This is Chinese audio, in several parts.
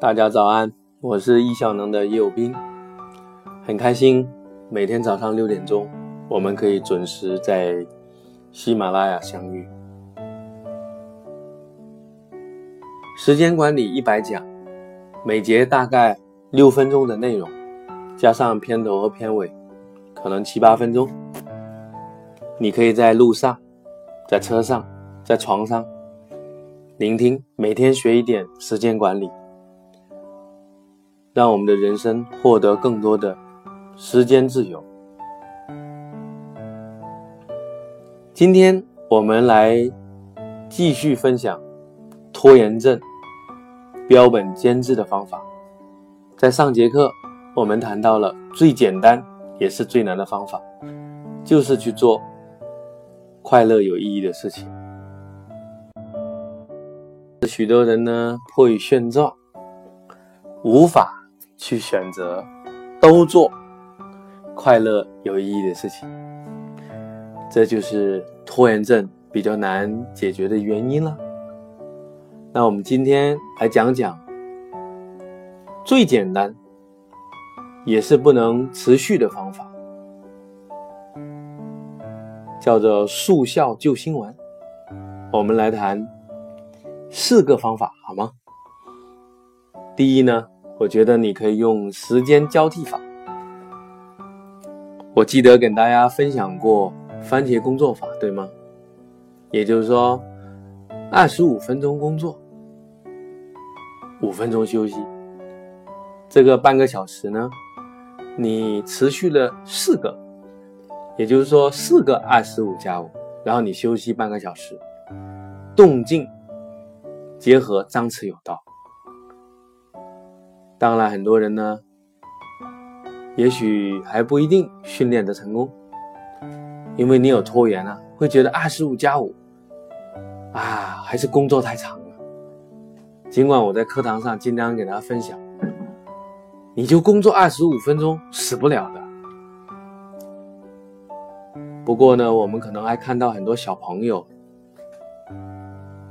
大家早安，我是易效能的叶友斌，很开心每天早上六点钟，我们可以准时在喜马拉雅相遇。时间管理一百讲，每节大概六分钟的内容，加上片头和片尾，可能七八分钟。你可以在路上、在车上、在床上聆听，每天学一点时间管理。让我们的人生获得更多的时间自由。今天我们来继续分享拖延症标本兼治的方法。在上节课，我们谈到了最简单也是最难的方法，就是去做快乐有意义的事情。许多人呢，迫于现状，无法。去选择都做快乐有意义的事情，这就是拖延症比较难解决的原因了。那我们今天来讲讲最简单也是不能持续的方法，叫做速效救心丸。我们来谈四个方法，好吗？第一呢。我觉得你可以用时间交替法。我记得跟大家分享过番茄工作法，对吗？也就是说，二十五分钟工作，五分钟休息。这个半个小时呢，你持续了四个，也就是说四个二十五加五，然后你休息半个小时，动静结合，张弛有道。当然，很多人呢，也许还不一定训练的成功，因为你有拖延啊，会觉得二十五加五啊，还是工作太长了。尽管我在课堂上经常给大家分享，你就工作二十五分钟，死不了的。不过呢，我们可能还看到很多小朋友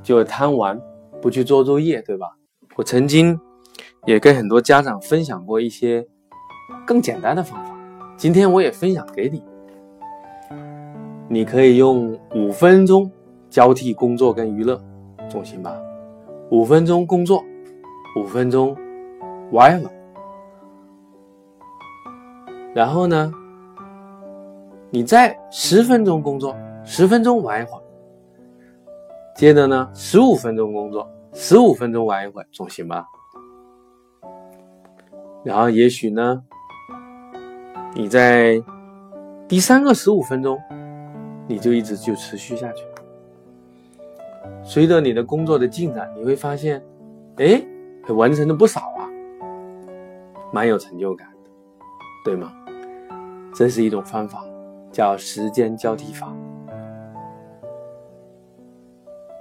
就会贪玩，不去做作业，对吧？我曾经。也跟很多家长分享过一些更简单的方法，今天我也分享给你。你可以用五分钟交替工作跟娱乐，总行吧？五分钟工作，五分钟玩一玩，然后呢，你再十分钟工作，十分钟玩一会儿，接着呢，十五分钟工作，十五分钟玩一会，总行吧？然后也许呢，你在第三个十五分钟，你就一直就持续下去。随着你的工作的进展，你会发现，哎，完成的不少啊，蛮有成就感的，对吗？这是一种方法，叫时间交替法。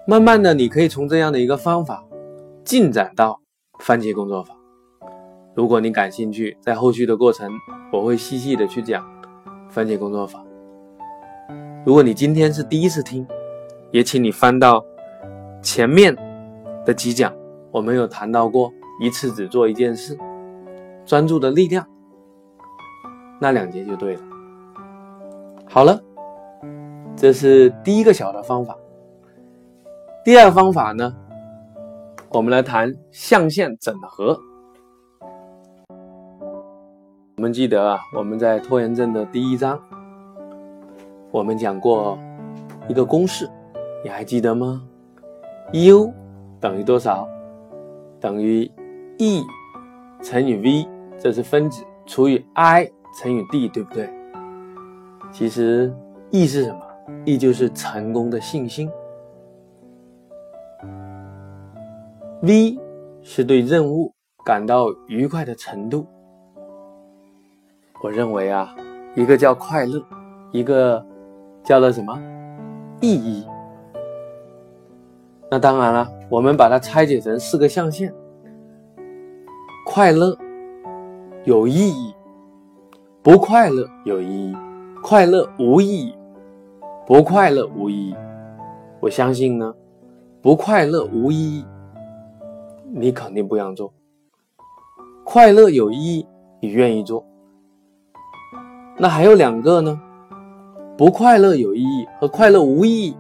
慢慢的，你可以从这样的一个方法进展到番茄工作法。如果你感兴趣，在后续的过程，我会细细的去讲番茄工作法。如果你今天是第一次听，也请你翻到前面的几讲，我们有谈到过一次只做一件事，专注的力量，那两节就对了。好了，这是第一个小的方法。第二方法呢，我们来谈象限整合。我们记得啊，我们在拖延症的第一章，我们讲过一个公式，你还记得吗？U 等于多少？等于 E 乘以 V，这是分子除以 I 乘以 D，对不对？其实 E 是什么？E 就是成功的信心，V 是对任务感到愉快的程度。我认为啊，一个叫快乐，一个叫做什么意义。那当然了，我们把它拆解成四个象限：快乐有意义，不快乐有意义，快乐无意义，不快乐无意义。我相信呢，不快乐无意义你肯定不想做。快乐有意义，你愿意做。那还有两个呢？不快乐有意义和快乐无意义，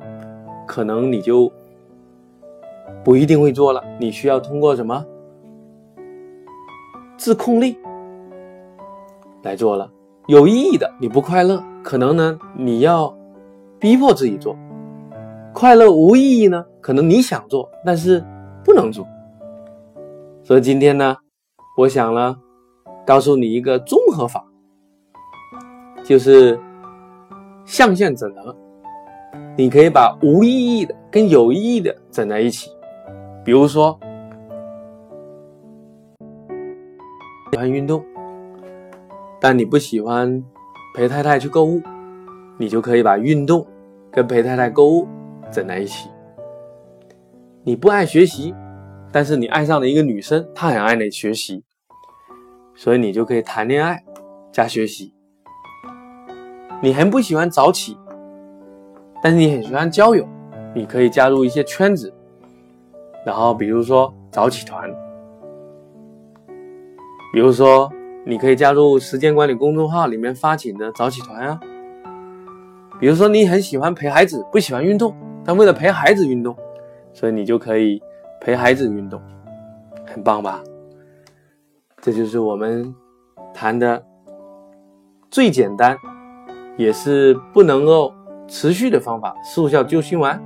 可能你就不一定会做了。你需要通过什么自控力来做了。有意义的你不快乐，可能呢你要逼迫自己做；快乐无意义呢，可能你想做，但是不能做。所以今天呢，我想呢告诉你一个综合法，就是。象限整合，你可以把无意义的跟有意义的整在一起。比如说，喜欢运动，但你不喜欢陪太太去购物，你就可以把运动跟陪太太购物整在一起。你不爱学习，但是你爱上了一个女生，她很爱你学习，所以你就可以谈恋爱加学习。你很不喜欢早起，但是你很喜欢交友，你可以加入一些圈子，然后比如说早起团，比如说你可以加入时间管理公众号里面发起的早起团啊，比如说你很喜欢陪孩子，不喜欢运动，但为了陪孩子运动，所以你就可以陪孩子运动，很棒吧？这就是我们谈的最简单。也是不能够持续的方法，速效救心丸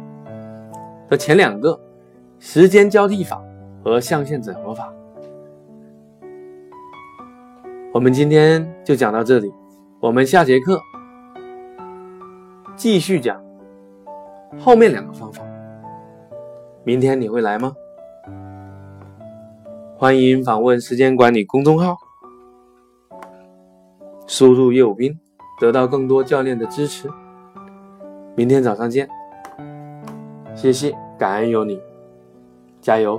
的前两个时间交替法和象限整合法。我们今天就讲到这里，我们下节课继续讲后面两个方法。明天你会来吗？欢迎访问时间管理公众号，输入叶武斌。得到更多教练的支持，明天早上见。谢谢，感恩有你，加油。